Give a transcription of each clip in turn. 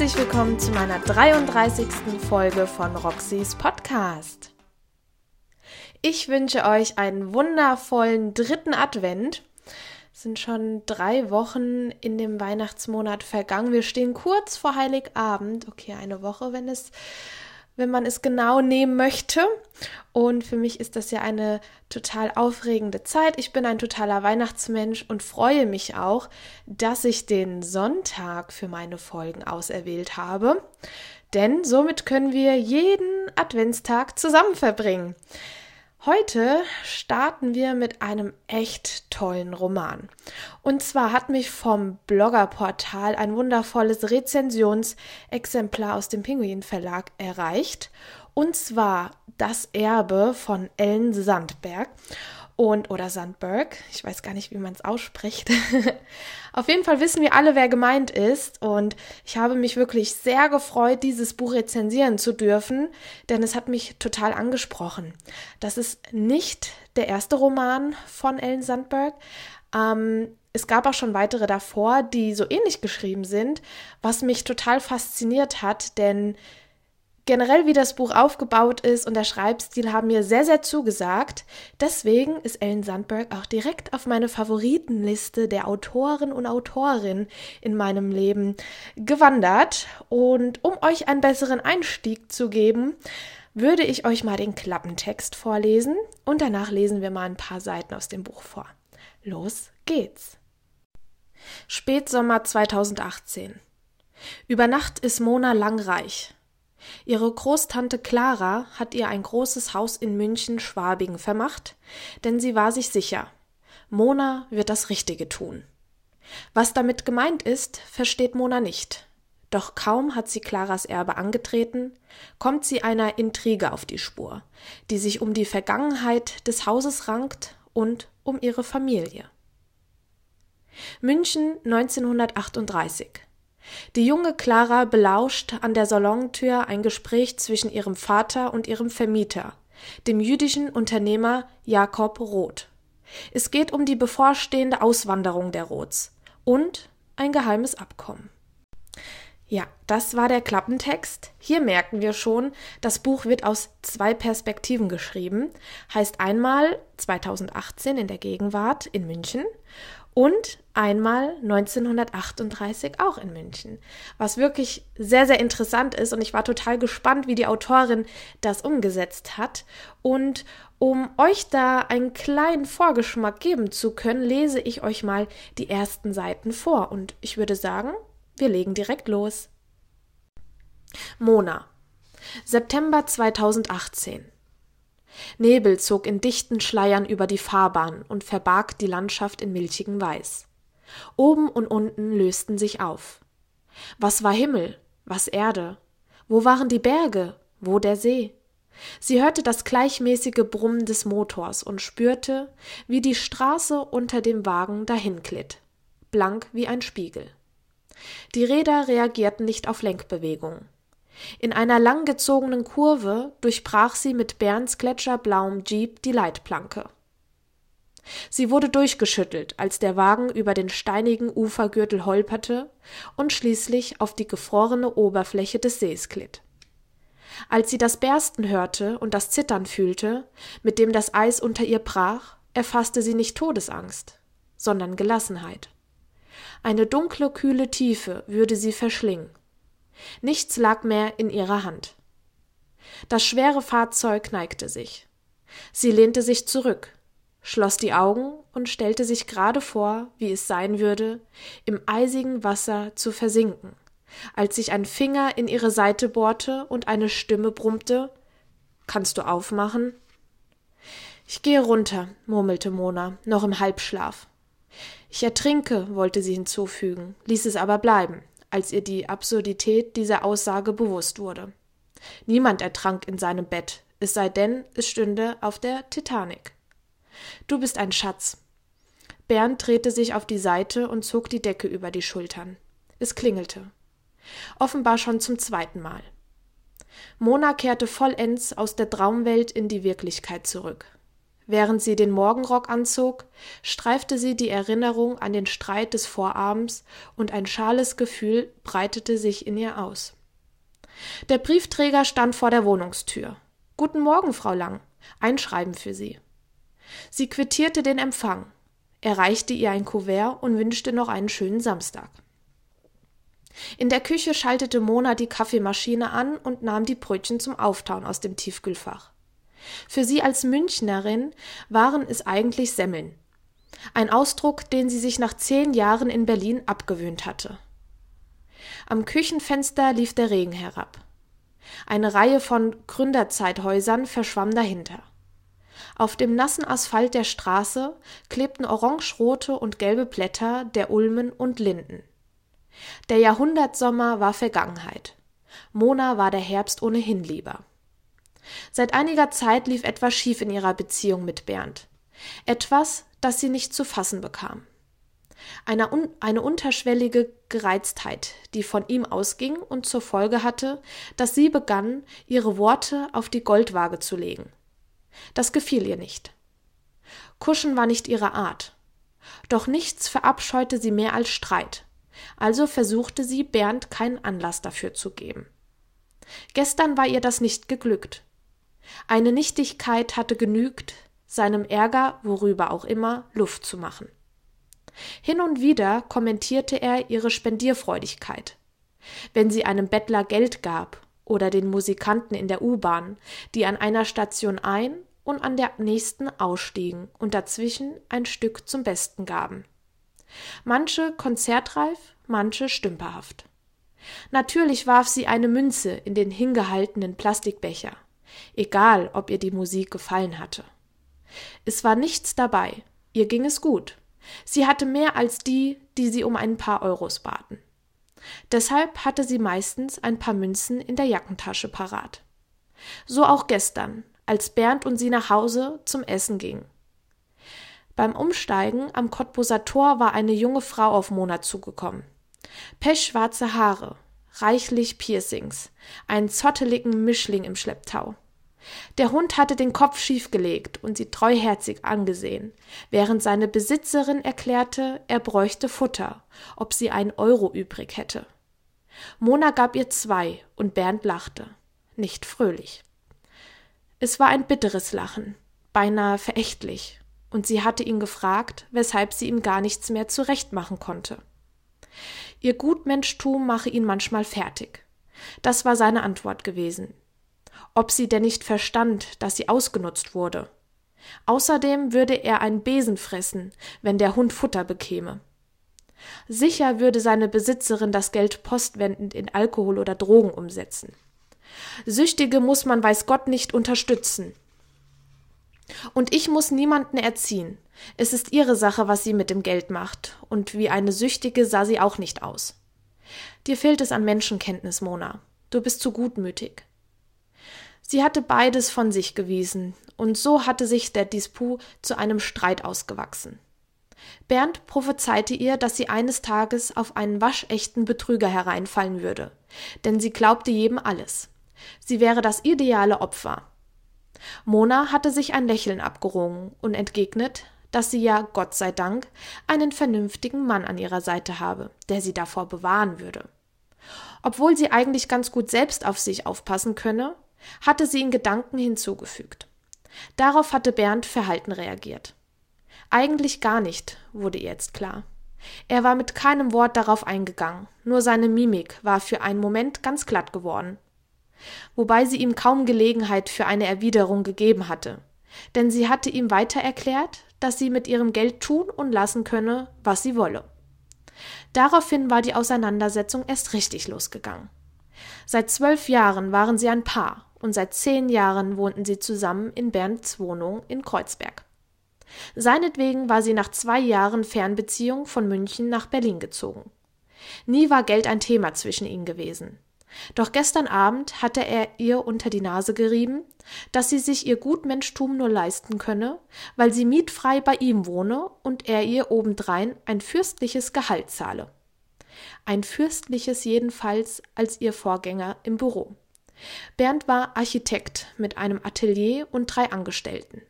Herzlich willkommen zu meiner 33. Folge von Roxys Podcast. Ich wünsche euch einen wundervollen dritten Advent. Es sind schon drei Wochen in dem Weihnachtsmonat vergangen. Wir stehen kurz vor Heiligabend. Okay, eine Woche, wenn es wenn man es genau nehmen möchte. Und für mich ist das ja eine total aufregende Zeit. Ich bin ein totaler Weihnachtsmensch und freue mich auch, dass ich den Sonntag für meine Folgen auserwählt habe. Denn somit können wir jeden Adventstag zusammen verbringen. Heute starten wir mit einem echt tollen Roman. Und zwar hat mich vom Bloggerportal ein wundervolles Rezensionsexemplar aus dem Pinguin Verlag erreicht. Und zwar Das Erbe von Ellen Sandberg und oder Sandberg. Ich weiß gar nicht, wie man es ausspricht. Auf jeden Fall wissen wir alle, wer gemeint ist. Und ich habe mich wirklich sehr gefreut, dieses Buch rezensieren zu dürfen, denn es hat mich total angesprochen. Das ist nicht der erste Roman von Ellen Sandberg. Ähm, es gab auch schon weitere davor, die so ähnlich geschrieben sind, was mich total fasziniert hat, denn generell, wie das Buch aufgebaut ist und der Schreibstil haben mir sehr, sehr zugesagt. Deswegen ist Ellen Sandberg auch direkt auf meine Favoritenliste der Autoren und Autorinnen in meinem Leben gewandert. Und um euch einen besseren Einstieg zu geben, würde ich euch mal den Klappentext vorlesen und danach lesen wir mal ein paar Seiten aus dem Buch vor. Los geht's. Spätsommer 2018. Über Nacht ist Mona langreich. Ihre Großtante Clara hat ihr ein großes Haus in München-Schwabing vermacht, denn sie war sich sicher, Mona wird das Richtige tun. Was damit gemeint ist, versteht Mona nicht. Doch kaum hat sie Claras Erbe angetreten, kommt sie einer Intrige auf die Spur, die sich um die Vergangenheit des Hauses rankt und um ihre Familie. München 1938 die junge Clara belauscht an der Salontür ein Gespräch zwischen ihrem Vater und ihrem Vermieter, dem jüdischen Unternehmer Jakob Roth. Es geht um die bevorstehende Auswanderung der Roths und ein geheimes Abkommen. Ja, das war der Klappentext. Hier merken wir schon, das Buch wird aus zwei Perspektiven geschrieben. Heißt einmal 2018 in der Gegenwart in München und einmal 1938 auch in München. Was wirklich sehr, sehr interessant ist und ich war total gespannt, wie die Autorin das umgesetzt hat. Und um euch da einen kleinen Vorgeschmack geben zu können, lese ich euch mal die ersten Seiten vor und ich würde sagen, wir legen direkt los. Mona. September 2018. Nebel zog in dichten Schleiern über die Fahrbahn und verbarg die Landschaft in milchigem Weiß. Oben und unten lösten sich auf. Was war Himmel? Was Erde? Wo waren die Berge? Wo der See? Sie hörte das gleichmäßige Brummen des Motors und spürte, wie die Straße unter dem Wagen dahinglitt, blank wie ein Spiegel. Die Räder reagierten nicht auf Lenkbewegungen. In einer langgezogenen Kurve durchbrach sie mit Bernds gletscherblauem Jeep die Leitplanke. Sie wurde durchgeschüttelt, als der Wagen über den steinigen Ufergürtel holperte und schließlich auf die gefrorene Oberfläche des Sees glitt. Als sie das Bersten hörte und das Zittern fühlte, mit dem das Eis unter ihr brach, erfasste sie nicht Todesangst, sondern Gelassenheit. Eine dunkle, kühle Tiefe würde sie verschlingen. Nichts lag mehr in ihrer Hand. Das schwere Fahrzeug neigte sich. Sie lehnte sich zurück, schloss die Augen und stellte sich gerade vor, wie es sein würde, im eisigen Wasser zu versinken, als sich ein Finger in ihre Seite bohrte und eine Stimme brummte Kannst du aufmachen? Ich gehe runter, murmelte Mona, noch im Halbschlaf. Ich ertrinke, wollte sie hinzufügen, ließ es aber bleiben als ihr die Absurdität dieser Aussage bewusst wurde. Niemand ertrank in seinem Bett, es sei denn, es stünde auf der Titanic. Du bist ein Schatz. Bernd drehte sich auf die Seite und zog die Decke über die Schultern. Es klingelte. Offenbar schon zum zweiten Mal. Mona kehrte vollends aus der Traumwelt in die Wirklichkeit zurück. Während sie den Morgenrock anzog, streifte sie die Erinnerung an den Streit des Vorabends und ein schales Gefühl breitete sich in ihr aus. Der Briefträger stand vor der Wohnungstür. Guten Morgen, Frau Lang. Ein Schreiben für Sie. Sie quittierte den Empfang. Er reichte ihr ein Kuvert und wünschte noch einen schönen Samstag. In der Küche schaltete Mona die Kaffeemaschine an und nahm die Brötchen zum Auftauen aus dem Tiefkühlfach. Für sie als Münchnerin waren es eigentlich Semmeln. Ein Ausdruck, den sie sich nach zehn Jahren in Berlin abgewöhnt hatte. Am Küchenfenster lief der Regen herab. Eine Reihe von Gründerzeithäusern verschwamm dahinter. Auf dem nassen Asphalt der Straße klebten orangerote und gelbe Blätter der Ulmen und Linden. Der Jahrhundertsommer war Vergangenheit. Mona war der Herbst ohnehin lieber. Seit einiger Zeit lief etwas schief in ihrer Beziehung mit Bernd. Etwas, das sie nicht zu fassen bekam. Eine, un eine unterschwellige Gereiztheit, die von ihm ausging und zur Folge hatte, dass sie begann, ihre Worte auf die Goldwaage zu legen. Das gefiel ihr nicht. Kuschen war nicht ihre Art. Doch nichts verabscheute sie mehr als Streit. Also versuchte sie, Bernd keinen Anlass dafür zu geben. Gestern war ihr das nicht geglückt. Eine Nichtigkeit hatte genügt, seinem Ärger, worüber auch immer, Luft zu machen. Hin und wieder kommentierte er ihre Spendierfreudigkeit. Wenn sie einem Bettler Geld gab oder den Musikanten in der U-Bahn, die an einer Station ein und an der nächsten ausstiegen und dazwischen ein Stück zum Besten gaben. Manche konzertreif, manche stümperhaft. Natürlich warf sie eine Münze in den hingehaltenen Plastikbecher egal ob ihr die Musik gefallen hatte. Es war nichts dabei, ihr ging es gut. Sie hatte mehr als die, die sie um ein paar Euros baten. Deshalb hatte sie meistens ein paar Münzen in der Jackentasche parat. So auch gestern, als Bernd und sie nach Hause zum Essen gingen. Beim Umsteigen am Cottbuser Tor war eine junge Frau auf Mona zugekommen. Pechschwarze Haare, reichlich Piercings, einen zotteligen Mischling im Schlepptau. Der Hund hatte den Kopf schiefgelegt und sie treuherzig angesehen, während seine Besitzerin erklärte, er bräuchte Futter, ob sie einen Euro übrig hätte. Mona gab ihr zwei und Bernd lachte, nicht fröhlich. Es war ein bitteres Lachen, beinahe verächtlich, und sie hatte ihn gefragt, weshalb sie ihm gar nichts mehr zurechtmachen konnte. Ihr Gutmenschtum mache ihn manchmal fertig. Das war seine Antwort gewesen, ob sie denn nicht verstand, dass sie ausgenutzt wurde. Außerdem würde er einen Besen fressen, wenn der Hund Futter bekäme. Sicher würde seine Besitzerin das Geld postwendend in Alkohol oder Drogen umsetzen. Süchtige muss man weiß Gott nicht unterstützen. Und ich muss niemanden erziehen. Es ist ihre Sache, was sie mit dem Geld macht, und wie eine Süchtige sah sie auch nicht aus. Dir fehlt es an Menschenkenntnis, Mona. Du bist zu gutmütig. Sie hatte beides von sich gewiesen, und so hatte sich der Disput zu einem Streit ausgewachsen. Bernd prophezeite ihr, dass sie eines Tages auf einen waschechten Betrüger hereinfallen würde, denn sie glaubte jedem alles. Sie wäre das ideale Opfer. Mona hatte sich ein Lächeln abgerungen und entgegnet, dass sie ja, Gott sei Dank, einen vernünftigen Mann an ihrer Seite habe, der sie davor bewahren würde. Obwohl sie eigentlich ganz gut selbst auf sich aufpassen könne, hatte sie in Gedanken hinzugefügt. Darauf hatte Bernd verhalten reagiert. Eigentlich gar nicht, wurde ihr jetzt klar. Er war mit keinem Wort darauf eingegangen, nur seine Mimik war für einen Moment ganz glatt geworden. Wobei sie ihm kaum Gelegenheit für eine Erwiderung gegeben hatte, denn sie hatte ihm weiter erklärt, dass sie mit ihrem Geld tun und lassen könne, was sie wolle. Daraufhin war die Auseinandersetzung erst richtig losgegangen. Seit zwölf Jahren waren sie ein Paar und seit zehn Jahren wohnten sie zusammen in Bernds Wohnung in Kreuzberg. Seinetwegen war sie nach zwei Jahren Fernbeziehung von München nach Berlin gezogen. Nie war Geld ein Thema zwischen ihnen gewesen. Doch gestern Abend hatte er ihr unter die Nase gerieben, dass sie sich ihr Gutmenschtum nur leisten könne, weil sie mietfrei bei ihm wohne und er ihr obendrein ein fürstliches Gehalt zahle. Ein fürstliches jedenfalls als ihr Vorgänger im Büro. Bernd war Architekt mit einem Atelier und drei Angestellten.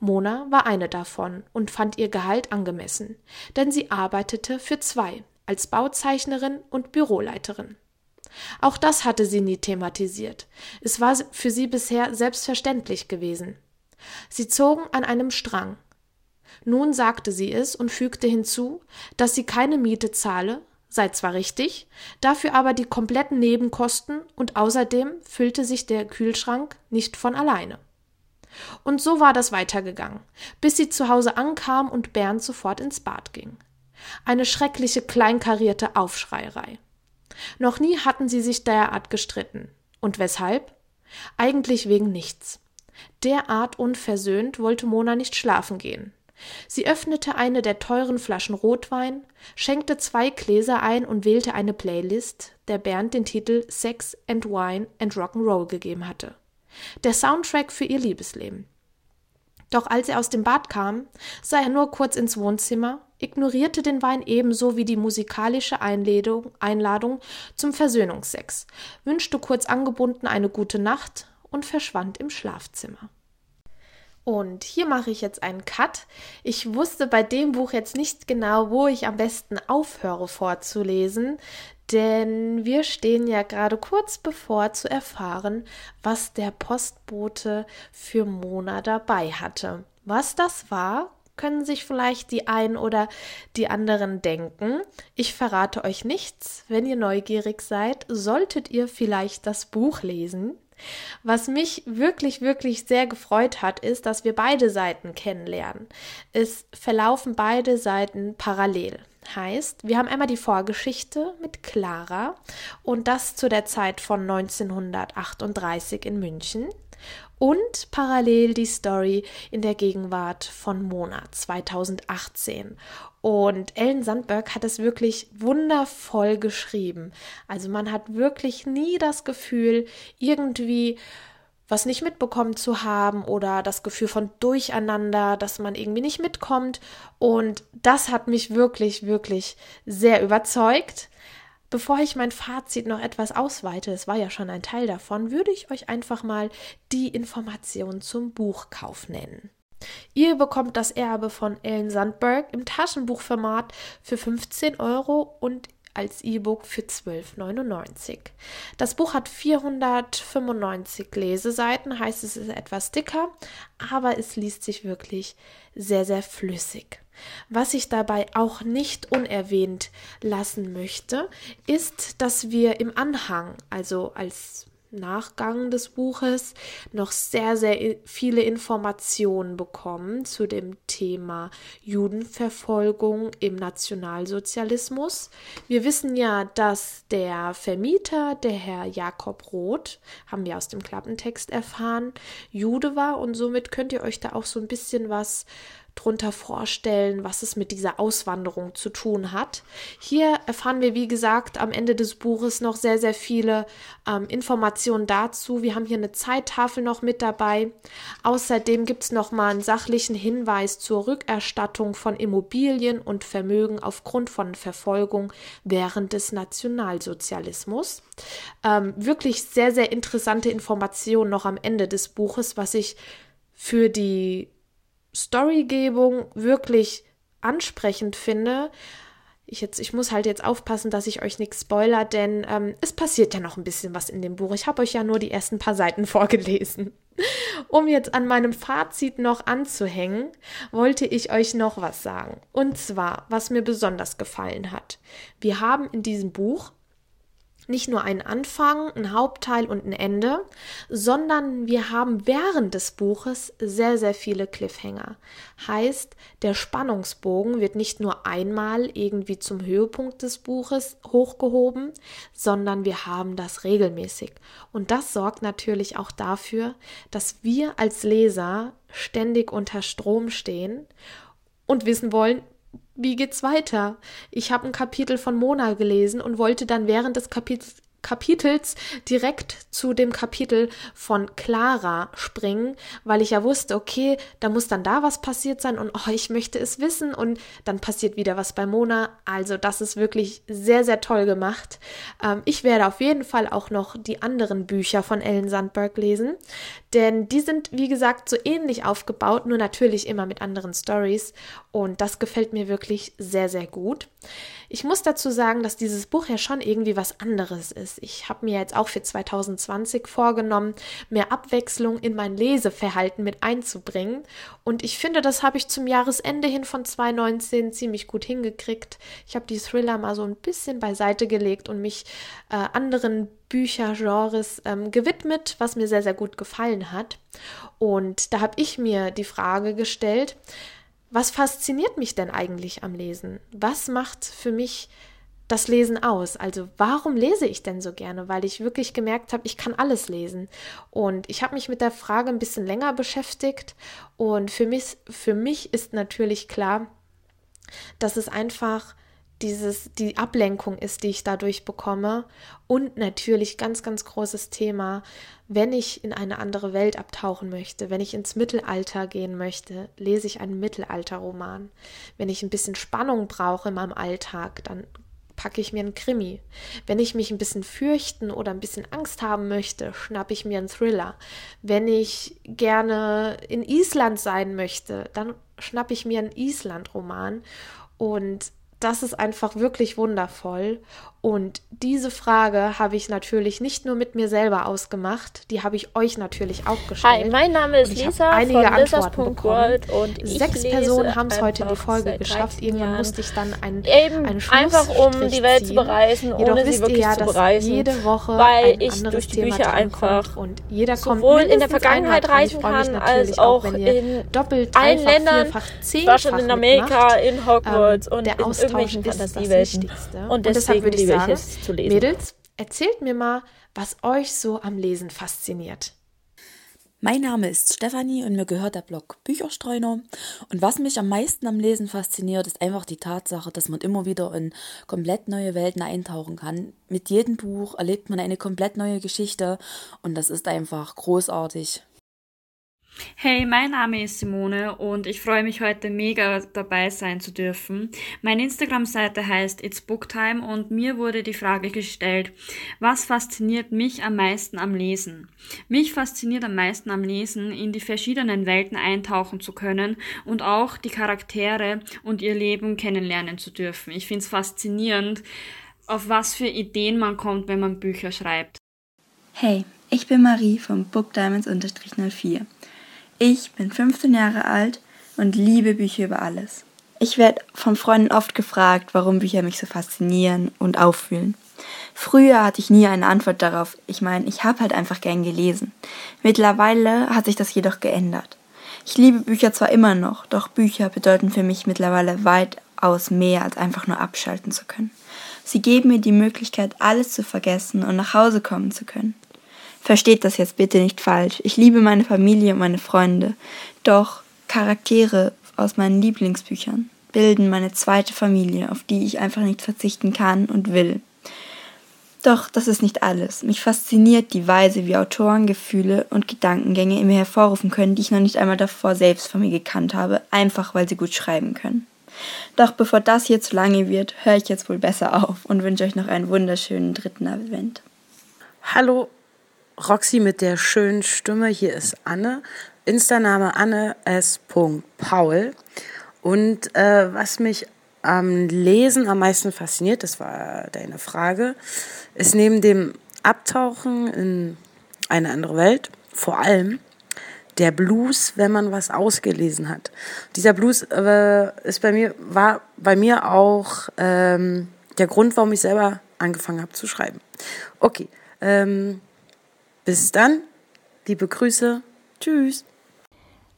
Mona war eine davon und fand ihr Gehalt angemessen, denn sie arbeitete für zwei als Bauzeichnerin und Büroleiterin. Auch das hatte sie nie thematisiert. Es war für sie bisher selbstverständlich gewesen. Sie zogen an einem Strang. Nun sagte sie es und fügte hinzu, dass sie keine Miete zahle, sei zwar richtig, dafür aber die kompletten Nebenkosten und außerdem füllte sich der Kühlschrank nicht von alleine. Und so war das weitergegangen, bis sie zu Hause ankam und Bernd sofort ins Bad ging. Eine schreckliche kleinkarierte Aufschreierei. Noch nie hatten sie sich derart gestritten. Und weshalb? Eigentlich wegen nichts. Derart unversöhnt wollte Mona nicht schlafen gehen. Sie öffnete eine der teuren Flaschen Rotwein, schenkte zwei Gläser ein und wählte eine Playlist, der Bernd den Titel Sex and Wine and Rock'n'Roll gegeben hatte. Der Soundtrack für ihr Liebesleben. Doch als er aus dem Bad kam, sah er nur kurz ins Wohnzimmer, ignorierte den Wein ebenso wie die musikalische Einladung, Einladung zum Versöhnungsex, wünschte kurz angebunden eine gute Nacht und verschwand im Schlafzimmer. Und hier mache ich jetzt einen Cut. Ich wusste bei dem Buch jetzt nicht genau, wo ich am besten aufhöre vorzulesen, denn wir stehen ja gerade kurz bevor zu erfahren, was der Postbote für Mona dabei hatte. Was das war, können sich vielleicht die einen oder die anderen denken. Ich verrate euch nichts. Wenn ihr neugierig seid, solltet ihr vielleicht das Buch lesen. Was mich wirklich, wirklich sehr gefreut hat, ist, dass wir beide Seiten kennenlernen. Es verlaufen beide Seiten parallel. Heißt, wir haben einmal die Vorgeschichte mit Clara und das zu der Zeit von 1938 in München und parallel die Story in der Gegenwart von Mona 2018. Und Ellen Sandberg hat es wirklich wundervoll geschrieben. Also man hat wirklich nie das Gefühl, irgendwie was nicht mitbekommen zu haben oder das Gefühl von Durcheinander, dass man irgendwie nicht mitkommt. Und das hat mich wirklich, wirklich sehr überzeugt. Bevor ich mein Fazit noch etwas ausweite, es war ja schon ein Teil davon, würde ich euch einfach mal die Informationen zum Buchkauf nennen. Ihr bekommt das Erbe von Ellen Sandberg im Taschenbuchformat für 15 Euro und als E-Book für 12,99. Das Buch hat 495 Leseseiten, heißt es ist etwas dicker, aber es liest sich wirklich sehr, sehr flüssig. Was ich dabei auch nicht unerwähnt lassen möchte, ist, dass wir im Anhang, also als Nachgang des Buches noch sehr, sehr viele Informationen bekommen zu dem Thema Judenverfolgung im Nationalsozialismus. Wir wissen ja, dass der Vermieter, der Herr Jakob Roth, haben wir aus dem Klappentext erfahren, Jude war und somit könnt ihr euch da auch so ein bisschen was drunter vorstellen, was es mit dieser Auswanderung zu tun hat. Hier erfahren wir, wie gesagt, am Ende des Buches noch sehr, sehr viele ähm, Informationen dazu. Wir haben hier eine Zeittafel noch mit dabei. Außerdem gibt es nochmal einen sachlichen Hinweis zur Rückerstattung von Immobilien und Vermögen aufgrund von Verfolgung während des Nationalsozialismus. Ähm, wirklich sehr, sehr interessante Informationen noch am Ende des Buches, was ich für die Storygebung wirklich ansprechend finde. Ich, jetzt, ich muss halt jetzt aufpassen, dass ich euch nichts spoiler, denn ähm, es passiert ja noch ein bisschen was in dem Buch. Ich habe euch ja nur die ersten paar Seiten vorgelesen. Um jetzt an meinem Fazit noch anzuhängen, wollte ich euch noch was sagen. Und zwar, was mir besonders gefallen hat. Wir haben in diesem Buch nicht nur einen Anfang, ein Hauptteil und ein Ende, sondern wir haben während des Buches sehr, sehr viele Cliffhanger. Heißt, der Spannungsbogen wird nicht nur einmal irgendwie zum Höhepunkt des Buches hochgehoben, sondern wir haben das regelmäßig. Und das sorgt natürlich auch dafür, dass wir als Leser ständig unter Strom stehen und wissen wollen, wie geht's weiter? Ich habe ein Kapitel von Mona gelesen und wollte dann während des Kapitels Kapitels direkt zu dem Kapitel von Clara springen, weil ich ja wusste, okay, da muss dann da was passiert sein und oh, ich möchte es wissen und dann passiert wieder was bei Mona. Also das ist wirklich sehr, sehr toll gemacht. Ähm, ich werde auf jeden Fall auch noch die anderen Bücher von Ellen Sandberg lesen, denn die sind, wie gesagt, so ähnlich aufgebaut, nur natürlich immer mit anderen Stories und das gefällt mir wirklich sehr, sehr gut. Ich muss dazu sagen, dass dieses Buch ja schon irgendwie was anderes ist. Ich habe mir jetzt auch für 2020 vorgenommen, mehr Abwechslung in mein Leseverhalten mit einzubringen. Und ich finde, das habe ich zum Jahresende hin von 2019 ziemlich gut hingekriegt. Ich habe die Thriller mal so ein bisschen beiseite gelegt und mich äh, anderen Büchergenres ähm, gewidmet, was mir sehr, sehr gut gefallen hat. Und da habe ich mir die Frage gestellt, was fasziniert mich denn eigentlich am Lesen? Was macht für mich das Lesen aus? Also warum lese ich denn so gerne? Weil ich wirklich gemerkt habe, ich kann alles lesen. Und ich habe mich mit der Frage ein bisschen länger beschäftigt. Und für mich, für mich ist natürlich klar, dass es einfach dieses, die Ablenkung ist, die ich dadurch bekomme. Und natürlich ganz, ganz großes Thema, wenn ich in eine andere Welt abtauchen möchte, wenn ich ins Mittelalter gehen möchte, lese ich einen Mittelalterroman. Wenn ich ein bisschen Spannung brauche in meinem Alltag, dann packe ich mir einen Krimi. Wenn ich mich ein bisschen fürchten oder ein bisschen Angst haben möchte, schnappe ich mir einen Thriller. Wenn ich gerne in Island sein möchte, dann schnappe ich mir einen Island-Roman. Und das ist einfach wirklich wundervoll. Und diese Frage habe ich natürlich nicht nur mit mir selber ausgemacht, die habe ich euch natürlich auch gestellt. Hi, mein Name ist Lisa einige von Antworten bekommen. Und Sechs Personen haben es heute in die Folge geschafft. Irgendwann Jahren. musste ich dann einen, Eben einen einfach um die Welt ziehen. zu bereisen, ohne Jedoch sie wirklich ja, zu bereisen. Jede Woche weil ein ich durch die Bücher einfach und jeder sowohl in der Vergangenheit reisen kann, als auch, in doppelt, allen Ländern. Ich war schon in Amerika, in Hogwarts ähm, und der Austausch in irgendwelchen Fantasiewelten. Und deswegen liebe ich es zu lesen. Mädels, erzählt mir mal, was euch so am Lesen fasziniert. Mein Name ist Stefanie und mir gehört der Blog Bücherstreuner. Und was mich am meisten am Lesen fasziniert, ist einfach die Tatsache, dass man immer wieder in komplett neue Welten eintauchen kann. Mit jedem Buch erlebt man eine komplett neue Geschichte und das ist einfach großartig. Hey, mein Name ist Simone und ich freue mich heute mega dabei sein zu dürfen. Meine Instagram-Seite heißt It's Booktime und mir wurde die Frage gestellt, was fasziniert mich am meisten am Lesen? Mich fasziniert am meisten am Lesen, in die verschiedenen Welten eintauchen zu können und auch die Charaktere und ihr Leben kennenlernen zu dürfen. Ich finde es faszinierend, auf was für Ideen man kommt, wenn man Bücher schreibt. Hey, ich bin Marie vom Book Diamonds 04. Ich bin 15 Jahre alt und liebe Bücher über alles. Ich werde von Freunden oft gefragt, warum Bücher mich so faszinieren und auffühlen. Früher hatte ich nie eine Antwort darauf. Ich meine, ich habe halt einfach gern gelesen. Mittlerweile hat sich das jedoch geändert. Ich liebe Bücher zwar immer noch, doch Bücher bedeuten für mich mittlerweile weitaus mehr als einfach nur abschalten zu können. Sie geben mir die Möglichkeit, alles zu vergessen und nach Hause kommen zu können. Versteht das jetzt bitte nicht falsch. Ich liebe meine Familie und meine Freunde. Doch Charaktere aus meinen Lieblingsbüchern bilden meine zweite Familie, auf die ich einfach nicht verzichten kann und will. Doch das ist nicht alles. Mich fasziniert die Weise, wie Autoren Gefühle und Gedankengänge in mir hervorrufen können, die ich noch nicht einmal davor selbst von mir gekannt habe, einfach weil sie gut schreiben können. Doch bevor das hier zu lange wird, höre ich jetzt wohl besser auf und wünsche euch noch einen wunderschönen dritten Advent. Hallo Roxy mit der schönen Stimme. Hier ist Anne. Insta-Name Anne S. Paul. Und äh, was mich am Lesen am meisten fasziniert, das war deine Frage, ist neben dem Abtauchen in eine andere Welt vor allem der Blues, wenn man was ausgelesen hat. Dieser Blues äh, ist bei mir, war bei mir auch ähm, der Grund, warum ich selber angefangen habe zu schreiben. Okay, ähm, bis dann, liebe Grüße, tschüss.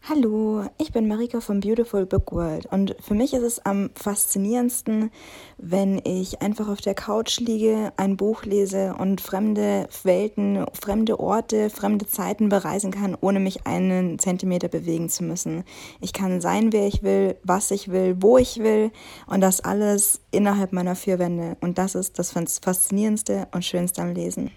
Hallo, ich bin Marika vom Beautiful Book World und für mich ist es am faszinierendsten, wenn ich einfach auf der Couch liege, ein Buch lese und fremde Welten, fremde Orte, fremde Zeiten bereisen kann, ohne mich einen Zentimeter bewegen zu müssen. Ich kann sein, wer ich will, was ich will, wo ich will und das alles innerhalb meiner vier Wände und das ist das faszinierendste und schönste am Lesen.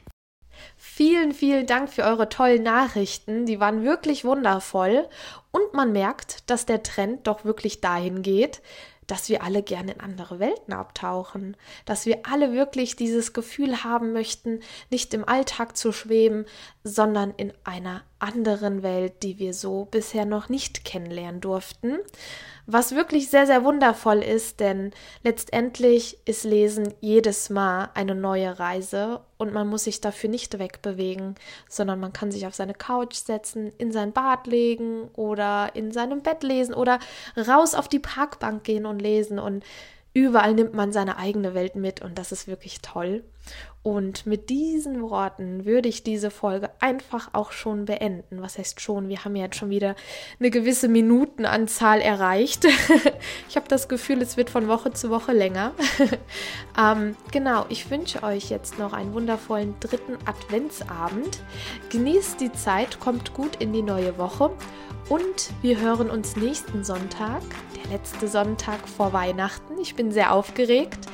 Vielen, vielen Dank für eure tollen Nachrichten. Die waren wirklich wundervoll. Und man merkt, dass der Trend doch wirklich dahin geht, dass wir alle gerne in andere Welten abtauchen, dass wir alle wirklich dieses Gefühl haben möchten, nicht im Alltag zu schweben, sondern in einer anderen Welt, die wir so bisher noch nicht kennenlernen durften. Was wirklich sehr, sehr wundervoll ist, denn letztendlich ist Lesen jedes Mal eine neue Reise und man muss sich dafür nicht wegbewegen, sondern man kann sich auf seine Couch setzen, in sein Bad legen oder in seinem Bett lesen oder raus auf die Parkbank gehen und lesen. Und überall nimmt man seine eigene Welt mit und das ist wirklich toll. Und mit diesen Worten würde ich diese Folge einfach auch schon beenden. Was heißt schon? Wir haben ja jetzt schon wieder eine gewisse Minutenanzahl erreicht. ich habe das Gefühl, es wird von Woche zu Woche länger. ähm, genau, ich wünsche euch jetzt noch einen wundervollen dritten Adventsabend. Genießt die Zeit, kommt gut in die neue Woche und wir hören uns nächsten Sonntag, der letzte Sonntag vor Weihnachten. Ich bin sehr aufgeregt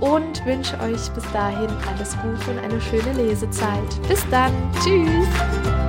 und wünsche euch bis dahin alles Gute und eine schöne Lesezeit. Bis dann. Tschüss.